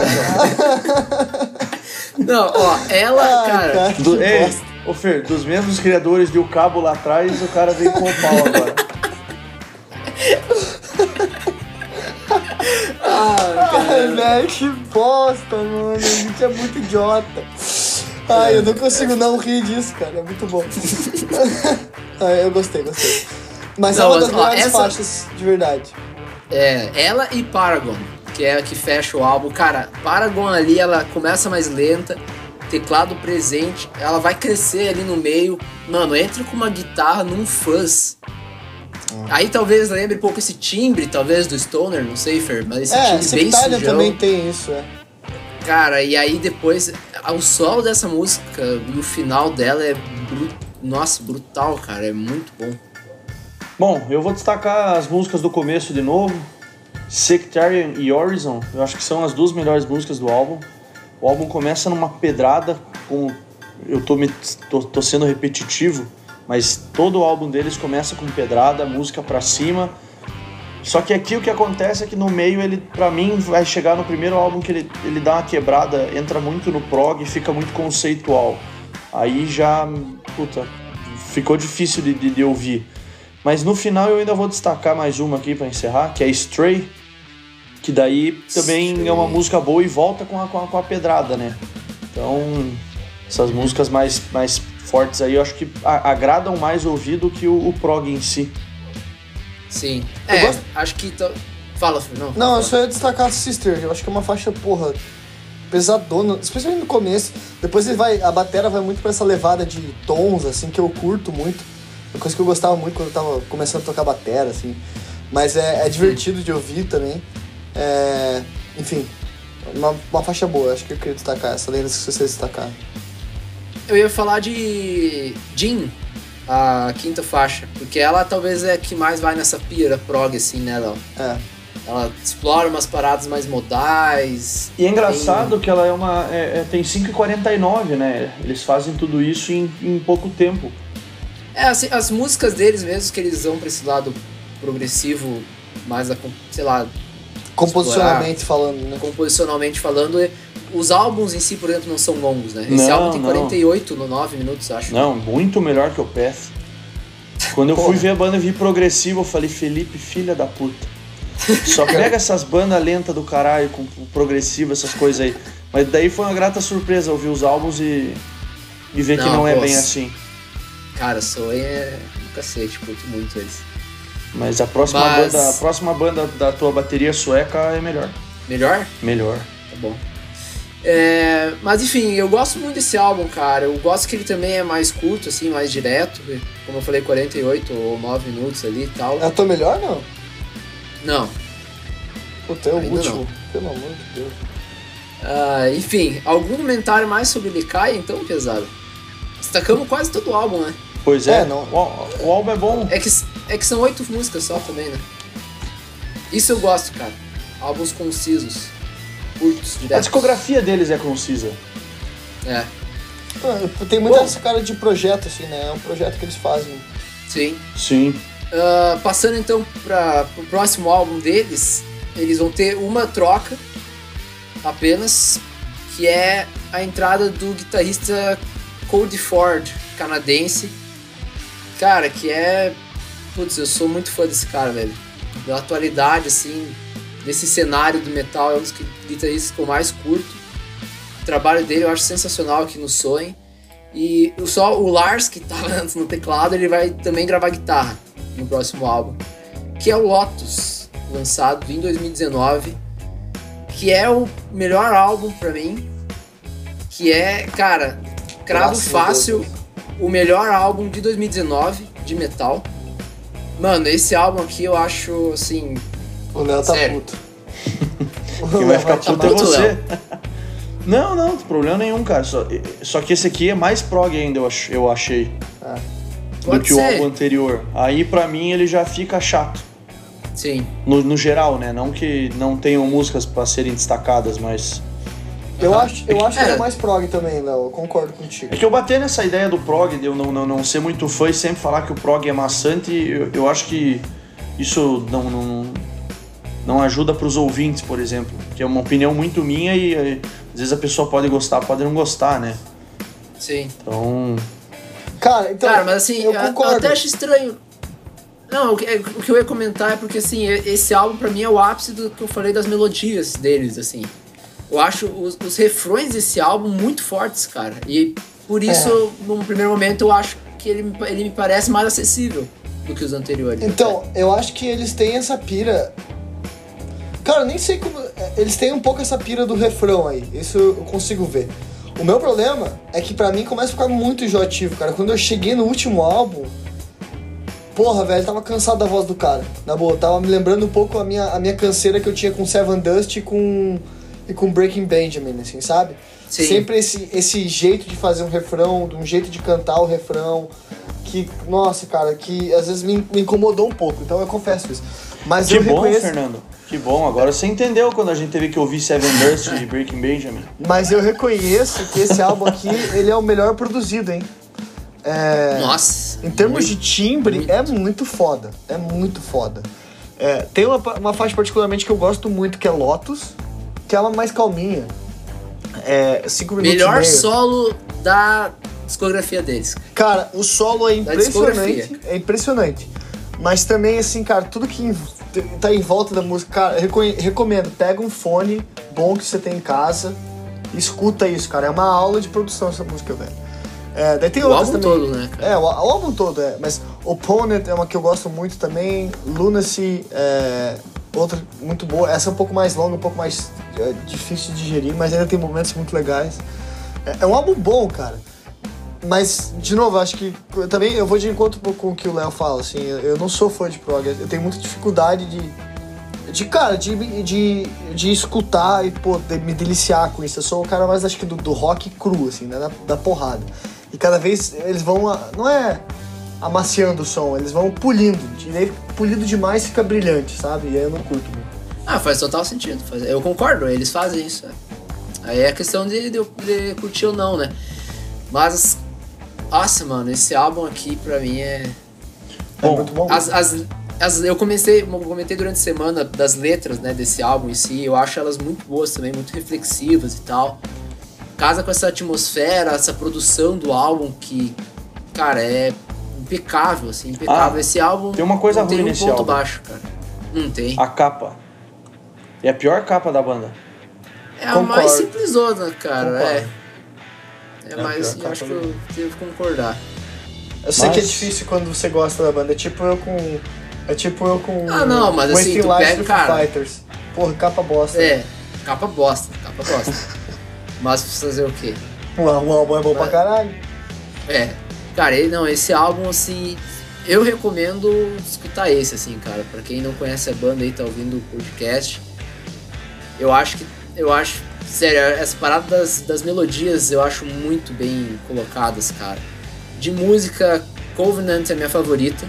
então? Não, ó, ela, Ah, cara. cara, Do, ei, bosta. ô Fer, dos mesmos criadores de O Cabo lá atrás, o cara veio com o pau agora. Ai, velho, que bosta, mano. A gente é muito idiota. Ai, eu não consigo não rir disso, cara. É muito bom. Ai, eu gostei, gostei. Mas é Não, uma mas, das ó, melhores essa- faixas de verdade. É, ela e Paragon, que é a que fecha o álbum. Cara, Paragon ali, ela começa mais lenta, teclado presente, ela vai crescer ali no meio. Mano, entra com uma guitarra num fuzz. Aí talvez lembre um pouco esse timbre, talvez, do Stoner, não sei, Fer, mas esse É, timbre bem Sectarian sujão. também tem isso, é. Cara, e aí depois, o solo dessa música e o final dela é, bru- nossa, brutal, cara, é muito bom. Bom, eu vou destacar as músicas do começo de novo. Sectarian e Horizon, eu acho que são as duas melhores músicas do álbum. O álbum começa numa pedrada, com eu tô, me, tô, tô sendo repetitivo, mas todo o álbum deles começa com pedrada, música pra cima. Só que aqui o que acontece é que no meio ele, pra mim, vai chegar no primeiro álbum que ele, ele dá uma quebrada, entra muito no prog e fica muito conceitual. Aí já, puta, ficou difícil de, de, de ouvir. Mas no final eu ainda vou destacar mais uma aqui pra encerrar, que é Stray, que daí também Stray. é uma música boa e volta com a, com a, com a pedrada, né? Então, essas músicas mais, mais fortes aí eu acho que a- agradam mais ouvir do que o, o prog em si. Sim. Eu é, gosto- acho que. to- Fala, Fer, não. Não, eu fala. só ia destacar a Sister, eu acho que é uma faixa, porra, pesadona, especialmente no começo. Depois ele vai, a batera vai muito pra essa levada de tons, assim, que eu curto muito. Uma coisa que eu gostava muito quando eu tava começando a tocar batera, assim. Mas é, é divertido de ouvir também. É, enfim, uma, uma faixa boa, acho que eu queria destacar essa, das que vocês destacaram. Eu ia falar de Jean, a quinta faixa, porque ela talvez é a que mais vai nessa pira prog, assim, né, Léo? É. Ela explora umas paradas mais modais. E é engraçado que ela é uma. é- é- tem 5,49, né? Eles fazem tudo isso em, em pouco tempo. É, assim, as músicas deles mesmo, que eles vão pra esse lado progressivo, mais, a, sei lá, Composicionalmente falando, né? composicionalmente falando, e os álbuns em si por dentro não são longos, né? Esse Não, álbum tem não. 48 no 9 minutos, acho. Não, muito melhor que o Path. Quando eu fui ver a banda vir progressiva, eu falei, Felipe, filha da puta. Só pega essas bandas lentas do caralho, com progressivo, essas coisas aí. Mas daí foi uma grata surpresa ouvir os álbuns e, e ver que Não, não é bem assim. Cara, Soen é do cacete, curto muito eles. Mas a próxima, Mas- banda, a próxima banda da tua bateria sueca é melhor. Melhor? Melhor. Tá bom. É, mas enfim, eu gosto muito desse álbum, cara. Eu gosto que ele também é mais curto, assim, mais direto. Como eu falei, 48 ou 9 minutos ali e tal. É a tua melhor, não? Não. Puta, é o Ainda último. Pelo amor de Deus. Ah, enfim, algum comentário mais sobre Likai, então, pesado? Destacamos quase todo o álbum, né? Pois é, É, não- O, o álbum é bom. É que, é que são oito músicas só também, né? Isso eu gosto, cara. Álbuns concisos, curtos, A diretos. discografia deles é concisa. É, Ah, Tem muita Bom. essa cara de projeto, assim, né? É um projeto que eles fazem. sim. Sim. Ah, passando então para o próximo álbum deles, eles vão ter uma troca apenas, que é a entrada do guitarrista Cody Ford, canadense. Cara, que é. Putz, eu sou muito fã desse cara, velho. Da atualidade, assim, desse cenário do metal, é um dos gui- guitarristas que eu mais curto. O trabalho dele eu acho sensacional aqui no Soen. E só o Lars, que tava antes no teclado, ele vai também gravar guitarra no próximo álbum, que é o Lotus, lançado em 2019, que é o melhor álbum pra mim, que é, cara, cravo Graças a fácil o melhor álbum de 2019 de metal. Mano, esse álbum aqui eu acho assim O Léo tá Sério. puto. Quem vai ficar tá puto é você. Léo. Não, não, problema nenhum, cara. Só, só que esse aqui é mais prog ainda, eu, ach- eu achei. do Pode que o ser. álbum anterior. Aí pra mim ele já fica chato. Sim. No, no geral, né? Não que não tenham músicas pra serem destacadas, mas. Eu acho, eu acho que ele É. é mais prog também, Léo. Eu concordo contigo. É que eu bater nessa ideia do prog, de eu não, não, não ser muito fã e sempre falar que o prog é maçante, eu, eu acho que isso não, não, não ajuda pros ouvintes, por exemplo. Que é uma opinião muito minha e eh, às vezes a pessoa pode gostar, pode não gostar, né? Sim. Então. Cara, então. Cara, mas assim, eu eu, eu concordo. até acho estranho. Não, o que, o que eu ia comentar é porque, assim, esse álbum pra mim é o ápice do que eu falei das melodias deles, assim. Eu acho os, os refrões desse álbum muito fortes, cara. E por isso, É. num primeiro momento, eu acho que ele, me- ele me parece mais acessível do que os anteriores. Então, eu acho que eles têm essa pira. Cara, eu nem sei como. é, Eles têm um pouco essa pira do refrão aí. Isso eu consigo ver. O meu problema é que pra mim começa a ficar muito enjoativo, cara. Quando eu cheguei no último álbum. Porra, velho, tava cansado da voz do cara. Na boa, tava me lembrando um pouco a minha, a minha canseira que eu tinha com Seven Dust e com. e com Breaking Benjamin, assim, sabe? Sim. Sempre esse, esse jeito de fazer um refrão, de um jeito de cantar o refrão, que, nossa, cara, que às vezes me, me incomodou um pouco, então eu confesso isso. Mas Que eu bom, reconheço. Fernando. Que bom. Agora você entendeu quando a gente teve que ouvir Seven Dust e Breaking Benjamin. Mas eu reconheço que esse álbum aqui, ele é o melhor produzido, hein? É, Nossa. em termos muito. de timbre, muito. é muito foda. É muito foda. É, tem uma, uma faixa particularmente que eu gosto muito, que é Lotus, que é uma mais calminha. É, cinco minutos Melhor e meio. solo da discografia deles. Cara, o solo é impressionante. É impressionante. Mas também, assim, cara, tudo que tá em volta da música, cara, recomendo. Pega um fone bom que você tem em casa e escuta isso, cara. É uma aula de produção essa música, velho. É, daí tem O álbum também. todo, né, cara? É, o, o álbum todo, é. Mas Opponent é uma que eu gosto muito também. Lunacy é outra muito boa. Essa é um pouco mais longa, um pouco mais é, difícil de digerir, mas ainda tem momentos muito legais. É, é um álbum bom, cara. Mas, de novo, acho que eu também eu vou de encontro com o que o Léo fala, assim, eu não sou fã de prog, eu tenho muita dificuldade de, de cara, de, de, de escutar e, pô, de me deliciar com isso. Eu sou o cara mais, acho que, do, do rock cru, assim, né, da, da porrada. E cada vez eles vão, a- não é amaciando o som, eles vão pulindo, e daí polido demais fica brilhante, sabe? E aí eu não curto muito. Ah, faz total sentido. Eu concordo, eles fazem isso. é. Aí é questão de, de, de curtir ou não, né? Mas, nossa, mano, esse álbum aqui pra mim é. É Bom, muito bom. As, as, as- eu comecei, comentei durante a semana das letras né, desse álbum em si, eu acho elas muito boas também, muito reflexivas e tal. Casa com essa atmosfera, essa produção do álbum que, cara, é impecável, assim, impecável. Ah, esse álbum tem uma coisa não tem ruim um nesse ponto álbum. baixo, cara. Não tem. A capa. É a pior capa da banda. É a Concordo. mais simplesona, cara. Concordo. É. É É a mais. Eu acho que eu devo concordar. Eu sei que é Mas- difícil quando você gosta da banda. É tipo eu com. É tipo eu com. Ah, não, mas assim, tu pega, do cara. Fighters. Porra, capa bosta. É, capa bosta, capa bosta. Mas fazer o quê? O, o álbum é bom pra Mas- caralho. É. Cara, ele, não, esse álbum, assim. Eu recomendo escutar esse, assim, cara. Pra quem não conhece a banda aí, tá ouvindo o podcast. Eu acho que. Eu acho. Sério, essa parada das, das melodias eu acho muito bem colocadas, cara. De música, Covenant é minha favorita.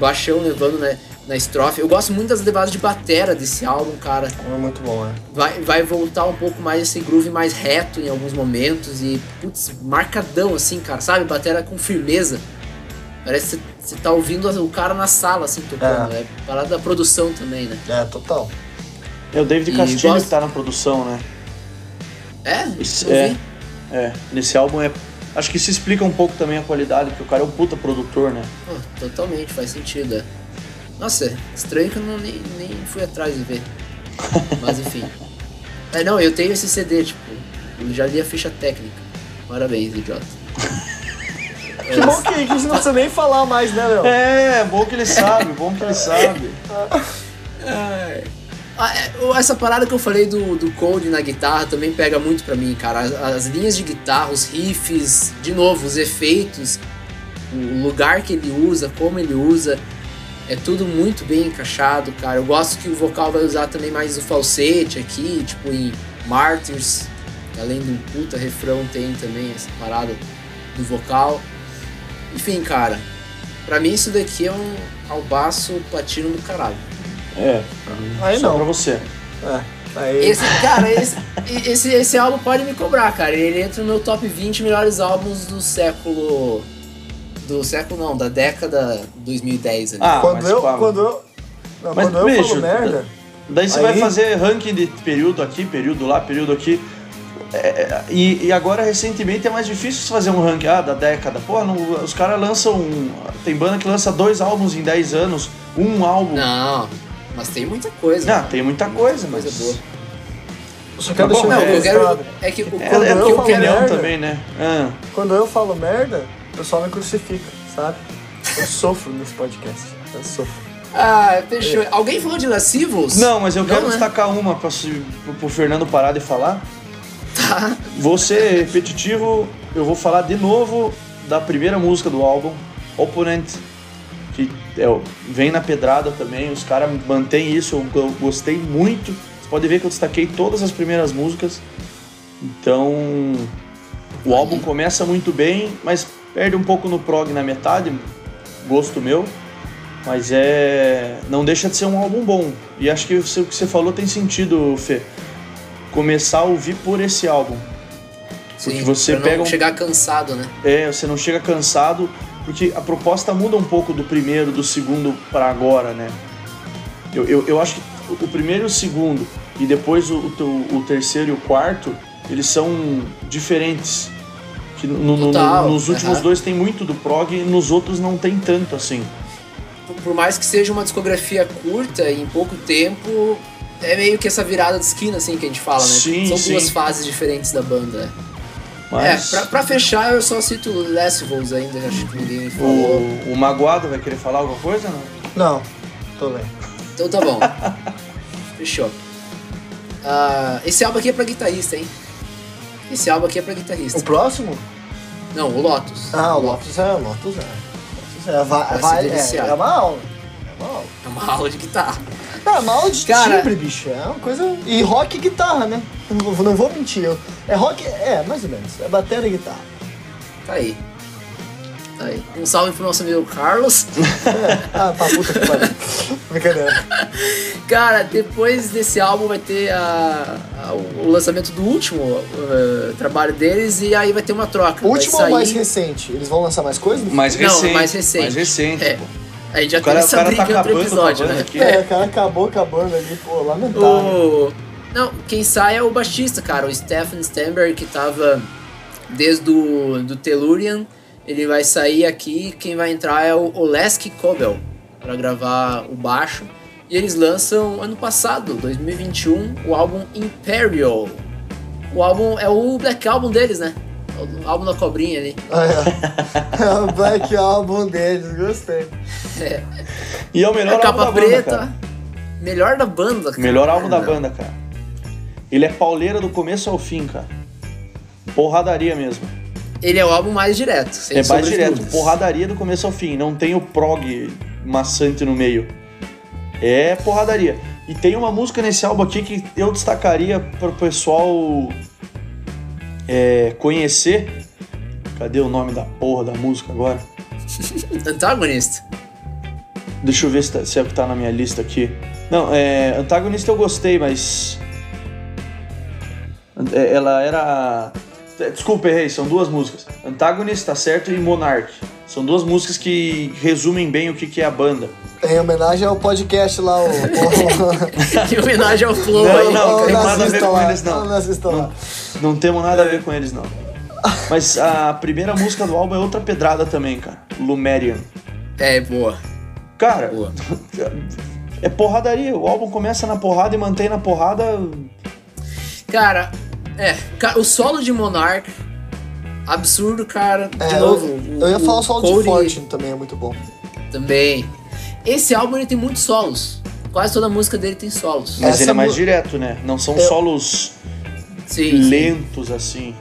Baixão levando na, na estrofe. Eu gosto muito das levadas de batera desse álbum, cara. É muito bom, é. vai, vai voltar um pouco mais esse groove mais reto em alguns momentos e, putz, marcadão assim, cara, sabe? Batera com firmeza. Parece que você tá ouvindo o cara na sala, assim, tocando. É, parada da produção também, né? É, total. É o David Castilho gosto- que tá na produção, né? É? É. É, nesse álbum é. Acho que isso explica um pouco também a qualidade, porque o cara é um puta produtor, né? Totalmente, faz sentido, é. Nossa, é estranho que eu não, nem, nem fui atrás de ver. Mas enfim. É, não, eu tenho esse CD, tipo, eu já li a ficha técnica. Parabéns, idiota. Que bom que, que a gente não precisa nem falar mais, né, Léo? É, bom que ele sabe, bom que ele sabe. O- essa parada que eu falei do, do Cold na guitarra também pega muito pra mim, cara. As, as linhas de guitarra, os riffs, de novo, os efeitos, o lugar que ele usa, como ele usa. É tudo muito bem encaixado, cara. Eu gosto que o vocal vai usar também mais o falsete aqui, tipo em Martyrs. Além do puta refrão, tem também essa parada do vocal. Enfim, cara, pra mim isso daqui é um albaço platino do caralho. É, Aí só não. pra você. É. Aí, Esse, cara, esse, esse, esse álbum pode me cobrar, cara. Ele entra no meu top 20 melhores álbuns do século. Do século não, da década 2010 ali. Ah, quando eu. Quando eu. Não, Mas, quando eu falo merda. Daí você Aí- vai fazer ranking de período aqui, período lá, período aqui. É, e, e agora, recentemente, é mais difícil você fazer um ranking ah, da década. Pô, não- os caras lançam. Tem banda que lança dois álbuns em 10 anos, um álbum. Não, mas tem muita coisa. Ah, cara. tem muita coisa, mas. Coisa boa. Eu só quero Tá bom, Não, eu registrado. quero. É que o É, Quando é eu falo opinião merda- também, né? Ah, Quando eu falo merda, o pessoal me crucifica, sabe? Eu sofro nesse podcast. Eu sofro. Ah, fechou. Alguém falou de Lascivos? Não, mas eu quero Não, né? destacar uma pro, pro Fernando parar de falar. Tá. Vou ser repetitivo, eu vou falar de novo da primeira música do álbum, Opponent, que é, vem na pedrada também, os caras mantêm isso, eu, eu gostei muito. Você pode ver que eu destaquei todas as primeiras músicas. Então, o álbum começa muito bem, mas perde um pouco no prog na metade, gosto meu. Mas é. Não deixa de ser um álbum bom. E acho que o que você falou tem sentido, Fê. Começar a ouvir por esse álbum. Porque Sim, você pra não pega um- chegar cansado, né? É, você não chega cansado, porque a proposta muda um pouco do primeiro, do segundo para agora, né? Eu, eu, eu acho que o primeiro e o segundo, e depois o, o, o terceiro e o quarto, eles são diferentes. Que no- no- no- nos últimos aham. dois tem muito do prog e nos outros não tem tanto assim. Por- Por mais que seja uma discografia curta e em pouco tempo, é meio que essa virada de esquina, assim, que a gente fala, né? Sim, São sim. duas fases diferentes da banda. Mas É, pra, pra fechar, eu só cito Lessivals ainda, acho que ninguém falou. o, o Magoado vai querer falar alguma coisa? Não? Não, tô bem. Então tá bom. Fechou. Ah, esse álbum aqui é pra guitarrista, hein? Esse álbum aqui é pra guitarrista. O próximo? Não, o Lotus. Ah, o Lotus é. O Lotus é. Lotus é, vai, Vai é, é uma aula. É uma aula. É uma aula de guitarra. É uma aula de Cara- timbre, bicho. É uma coisa. E rock e guitarra, né? Não, vou- não vou mentir. Eu, é rock. É, mais ou menos. É bateria e guitarra. Tá aí. Tá aí. Um salve pro nosso amigo Carlos. É. Ah, pra puta que pariu. Brincadeira. Cara, depois desse álbum vai ter a, a- o lançamento do último uh, trabalho deles e aí vai ter uma troca. O último sair... ou mais recente? Eles vão lançar mais coisa? Mais Não, recente. mais recente. Mais recente, É. pô. A gente já O cara, teve essa cara briga tá em outro episódio, né? aqui. É, o cara acabou acabando ali, pô, lamentável. O... Não, quem sai é o baixista, cara, o Stephen Stamberg, que tava desde o do Tellurian. Ele vai sair aqui, quem vai entrar é o Oleski Kobel, pra gravar o baixo. E eles lançam ano passado, 2021, o álbum Imperial. O álbum é o Black Album deles, né? O álbum da cobrinha ali. Ah, é. é o Black Album deles, gostei. É, E é o melhor é álbum capa da banda, preta. cara. melhor da banda, cara. Melhor álbum da Não. banda, cara. Ele é pauleira do começo ao fim, cara. Porradaria mesmo. Ele é o álbum mais direto, sem é mais direto. dúvidas. Porradaria do começo ao fim. Não tem o prog maçante no meio. É porradaria. E tem uma música nesse álbum aqui que eu destacaria pro pessoal é, conhecer. Cadê o nome da porra da música agora? Antagonista. Deixa eu ver se, tá- se é o que tá na minha lista aqui. Não, é. Antagonista eu gostei, mas. é, Ela era. Desculpa, errei, são duas músicas. Antagonist, tá certo, e Monarch. São duas músicas que resumem bem o que, que é a banda. Em homenagem ao podcast lá, o. em homenagem ao Flow Não, aí. não, o tem nada a ver nazista com lá, eles, não. o nazista lá. Não temos nada a ver com eles, não. Mas a primeira música do álbum é outra pedrada também, cara. Lumerian. É, boa. Cara, Boa. é porradaria. O álbum começa na porrada e mantém na porrada. Cara, é. O solo de Monarch, absurdo, cara. De É, novo. eu, o- eu ia falar o solo de Fortune também, é muito bom. Também. Esse álbum ele tem muitos solos. Quase toda música dele tem solos. Mas Essa ele é mais direto, né? Não são Eu- solos Sim, sim. lentos assim.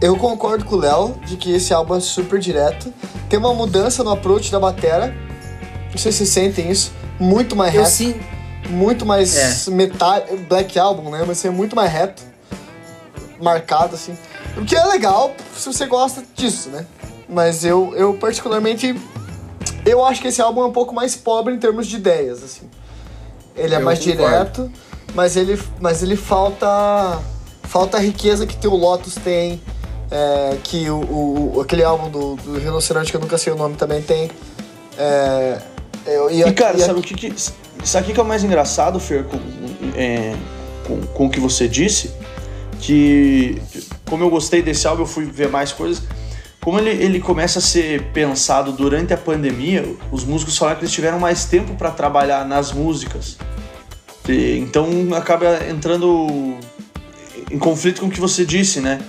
Eu concordo com o Léo de que esse álbum é super direto. Tem uma mudança no approach da batera. Não sei se vocês sentem isso. Muito mais Eu reto. sim. Muito mais É. metal, Black Album, né? Mas ser muito mais reto. Marcado, assim. O que é legal se você gosta disso, né? Mas eu, eu particularmente. Eu acho que esse álbum é um pouco mais pobre em termos de ideias, assim. Ele é Eu mais concordo. direto, mas ele, mas ele falta. Falta a riqueza que o Lotus tem. é, que o, o- aquele álbum do, do Rinoceronte, que eu nunca sei o nome, também tem. É, eu- E, a- cara, a- sabe o que, que Sabe o que que é o mais engraçado, Fer, com, é, com, com o que você disse? Que, como eu gostei desse álbum, eu fui ver mais coisas. Como ele, ele começa a ser pensado durante a pandemia, os músicos falaram que eles tiveram mais tempo para trabalhar nas músicas. E, então acaba entrando em conflito com o que você disse, né?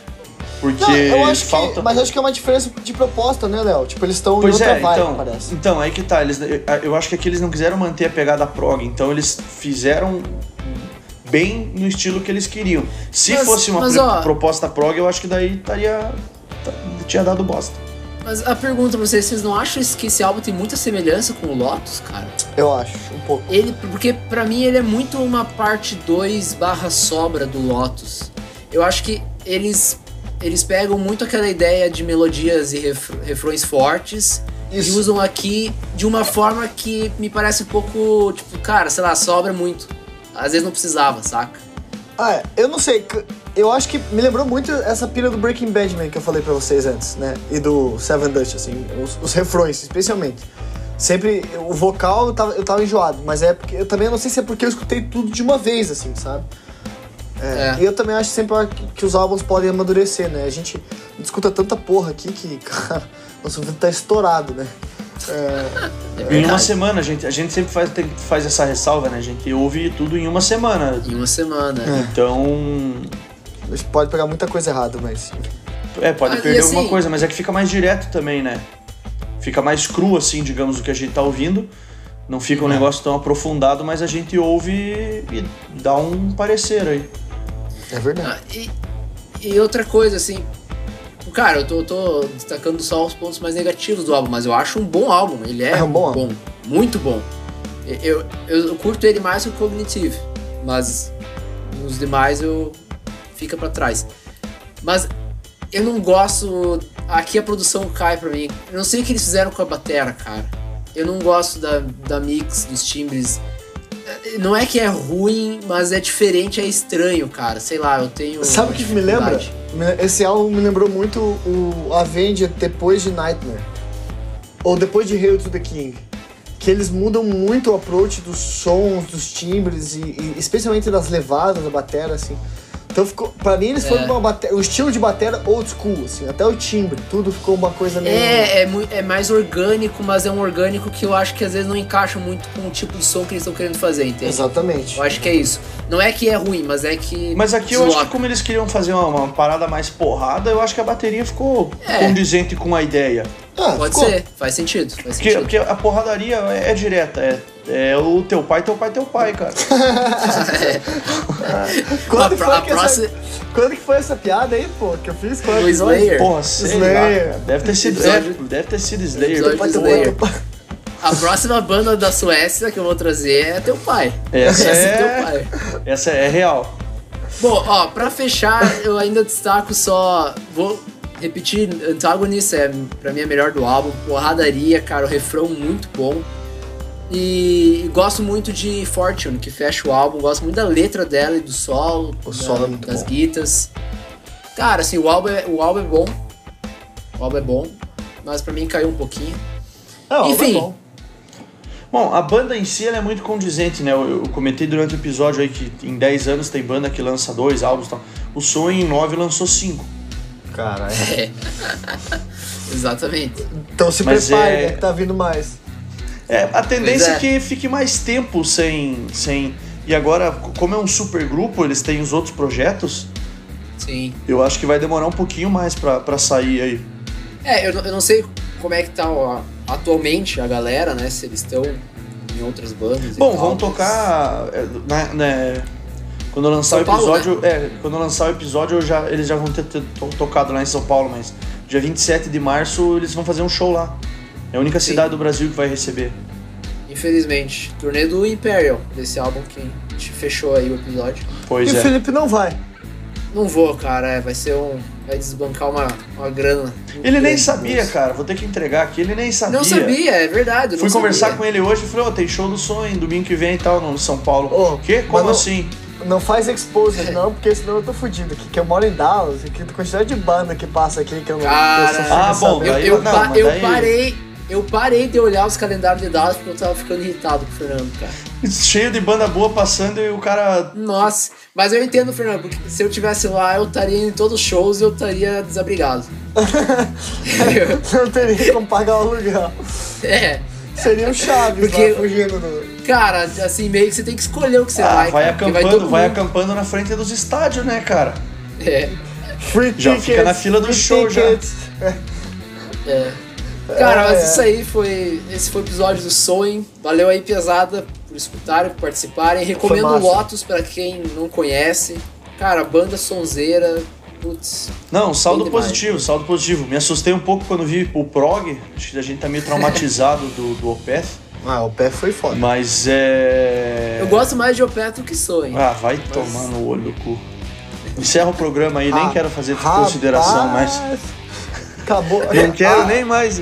Porque Não, eu acho falta. que, mas acho que é uma diferença de proposta, né, Léo? Tipo, eles estão em Pois outra é, vibe, então, parece. então, aí que tá. Eles, eu acho que aqui eles não quiseram manter a pegada prog, então eles fizeram bem no estilo que eles queriam. Se Mas- fosse uma mas, ó- proposta prog, eu acho que daí estaria. tinha dado bosta. Mas a pergunta pra vocês, vocês não acham que esse álbum tem muita semelhança com o Lotus, cara? Eu acho, um pouco. Ele, porque pra mim ele é muito uma parte 2 barra sobra do Lotus. Eu acho que eles eles pegam muito aquela ideia de melodias e ref- refrões fortes e Isso. usam aqui de uma forma que me parece um pouco, tipo, cara, sei lá, sobra muito. Às vezes não precisava, saca? Ah, é, eu não sei. Eu acho que me lembrou muito essa pira do Breaking Bad Man que eu falei pra vocês antes, né? E do Seven Dutch, assim, os, os refrões, especialmente. Sempre, o vocal eu tava, eu tava enjoado, mas é porque, eu também não sei se é porque eu escutei tudo de uma vez, assim, sabe? É, É. E eu também acho sempre que, os álbuns podem amadurecer, né? A gente escuta tanta porra aqui que, cara, nosso ouvido tá estourado, né? É, É Em uma semana, a gente, a gente sempre faz, tem- faz essa ressalva, né? A gente ouve tudo em uma semana. Em uma semana. Então. a gente pode pegar muita coisa errada, mas. É, pode Ah, perder assim- alguma coisa, mas é que fica mais direto também, né? Fica mais cru, assim, digamos, o que a gente tá ouvindo. Não fica um negócio tão aprofundado, mas a gente ouve e dá um parecer aí. É verdade. Ah, e, e outra coisa, assim. Cara, eu tô, eu tô destacando só os pontos mais negativos do álbum, mas eu acho um bom álbum. Ele é, É um bom álbum. muito bom. Eu, eu, eu curto ele mais que o Cognitive, mas os demais eu fica pra trás. Mas eu não gosto. Aqui a produção cai pra mim. Eu não sei o que eles fizeram com a batera, cara. Eu não gosto da, da mix, dos timbres. Não é que é ruim, mas é diferente, é estranho, cara. Sei lá, eu tenho. Sabe o que me lembra? Esse álbum me lembrou muito o Avenged depois de Nightmare. Ou depois de Hail to the King. Que eles mudam muito o approach dos sons, dos timbres, e, e especialmente das levadas da batera, assim. Então ficou. Pra mim eles foram É. uma batera. O estilo de batera old school, assim, até o timbre, tudo ficou uma coisa meio. É, é, é mais orgânico, mas é um orgânico que eu acho que às vezes não encaixa muito com o tipo de som que eles estão querendo fazer, entende? Exatamente. Eu acho que é isso. Não é que é ruim, mas é que. Mas aqui eu acho desloca. que como eles queriam fazer uma, uma parada mais porrada, eu acho que a bateria ficou É. condizente com a ideia. Ah, Pode ficou. ser, faz sentido. Faz Porque, sentido. porque a porradaria é, é direta, é, é o teu pai, teu pai, teu pai, cara. Quando, foi a que próxima- essa... Quando que foi essa piada aí, pô? Que eu fiz? Qual O? Slayer. Porra, Slayer. Deve ter sido, Episódio- é, deve ter sido Slayer. Pai, teu Slayer. pai, teu pai. A próxima banda da Suécia que eu vou trazer é teu pai. Essa é teu é, pai. essa é real. Bom, ó, pra fechar, eu ainda destaco só. Vou repetir: Antagonist é pra mim a melhor do álbum. Porradaria, cara, o refrão muito bom. E gosto muito de Fortune, que fecha o álbum. Gosto muito da letra dela e do solo. O da- solo é muito das bom. guitas. Cara, assim, o álbum, é, o álbum é bom. O álbum é bom. Mas pra mim caiu um pouquinho. É, ó, Enfim. vai bom. Bom, a banda em si ela é muito condizente, né? Eu, eu comentei durante o episódio aí que em 10 anos tem banda que lança dois álbuns e tal. O Sonho em 9 lançou cinco. Caralho. É. Exatamente. Então se Mas prepare, é- né? Que tá vindo mais. É, a tendência é. é. que fique mais tempo sem, sem. E agora, como é um super grupo, eles têm os outros projetos, Sim. eu acho que vai demorar um pouquinho mais pra, pra sair aí. É, eu, não- eu não sei como é que tá ó, atualmente a galera, né? Se eles estão em outras bandas. Bom, tal, vão mas- tocar. é, na- né, quando lançar São o Paulo, episódio. É, quando lançar o episódio, já, eles já vão ter, ter to- tocado lá em São Paulo, mas dia 27 de março eles vão fazer um show lá. É a única Sim. cidade do Brasil que vai receber. infelizmente. Turnê do Imperial, desse álbum que a gente fechou aí o episódio. Pois e o é. Felipe não vai. Não vou, cara, é, vai ser um. Vai desbancar uma, uma grana. Ele nem sabia, cara. Vou ter que entregar aqui. Ele nem sabia. Não sabia, é verdade. Fui conversar com ele hoje e falei, ô, tem show do sonho, domingo que vem e tal, no São Paulo. Ô, o quê? mas Como não- assim? Não faz exposed não, porque senão eu tô fudido aqui. Que eu moro em Dallas, e que a quantidade de banda que passa aqui que eu não Cara, eu Ah, bom, saber. Eu, eu, não, pa- eu daí- parei. Eu parei de olhar os calendários de Dallas porque eu tava ficando irritado com o Fernando, cara. Cheio de banda boa passando e o cara. Nossa, mas eu entendo, Fernando, porque se eu tivesse lá, eu estaria em todos os shows e eu estaria desabrigado. Não teria como pagar o aluguel. é, Seria o Chaves Porque- lá fugindo do... cara, assim, meio que você tem que escolher o que você Ah, vai. vai cara, acampando, vai mundo. acampando na frente dos estádios, né, cara? É, Free Já tickets, fica na fila do show, já. tickets. é. Cara, É, mas é. isso aí foi. Esse foi o episódio do Soem. Valeu aí, pesada, por escutarem, por participarem. Recomendo massa. Lotus pra quem não conhece. Cara, banda sonzeira. Putz. Não, saldo positivo, saldo positivo. Me assustei um pouco quando vi o prog. Acho que a gente tá meio traumatizado do, do Opeth. Ah, o pé foi foda. Mas é. Eu gosto mais de Opeth do que Soem. Ah, vai tomar no olho do cu. Encerra o programa aí, nem Ra- quero fazer Rapaz, consideração mais. Acabou. Não quero Ah, nem mais.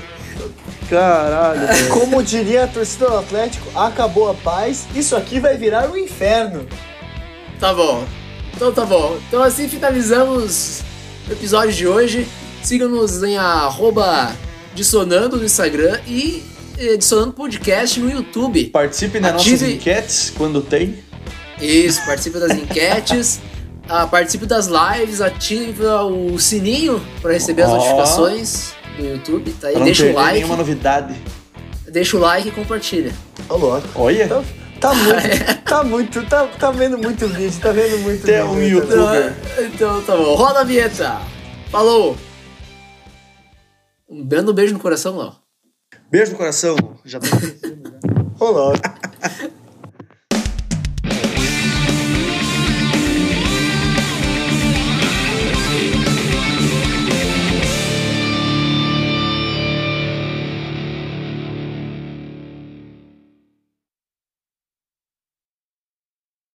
Caralho, velho. Como diria a torcida do Atlético, acabou a paz, isso aqui vai virar um inferno. Tá bom. Então tá bom. Então assim finalizamos o episódio de hoje. Siga-nos em arroba dissonando no Instagram e eh, Dissonando Podcast no YouTube. Participe das nossas Ative- enquetes quando tem. Isso, participe das enquetes, ah, participe das lives, ativa o sininho para receber as Ó. notificações do YouTube, tá aí. Pra não Deixa o like, nenhuma novidade. deixa o like e compartilha. Ô, louco. Olha, Tá, tá muito, tá muito, tá, tá vendo muito vídeo, tá vendo muito Até vídeo. um aí YouTube. também. Então, então tá bom. Roda a vinheta. Falou. Um dando um beijo no coração, Léo. beijo no coração. Já tô Ô, louco.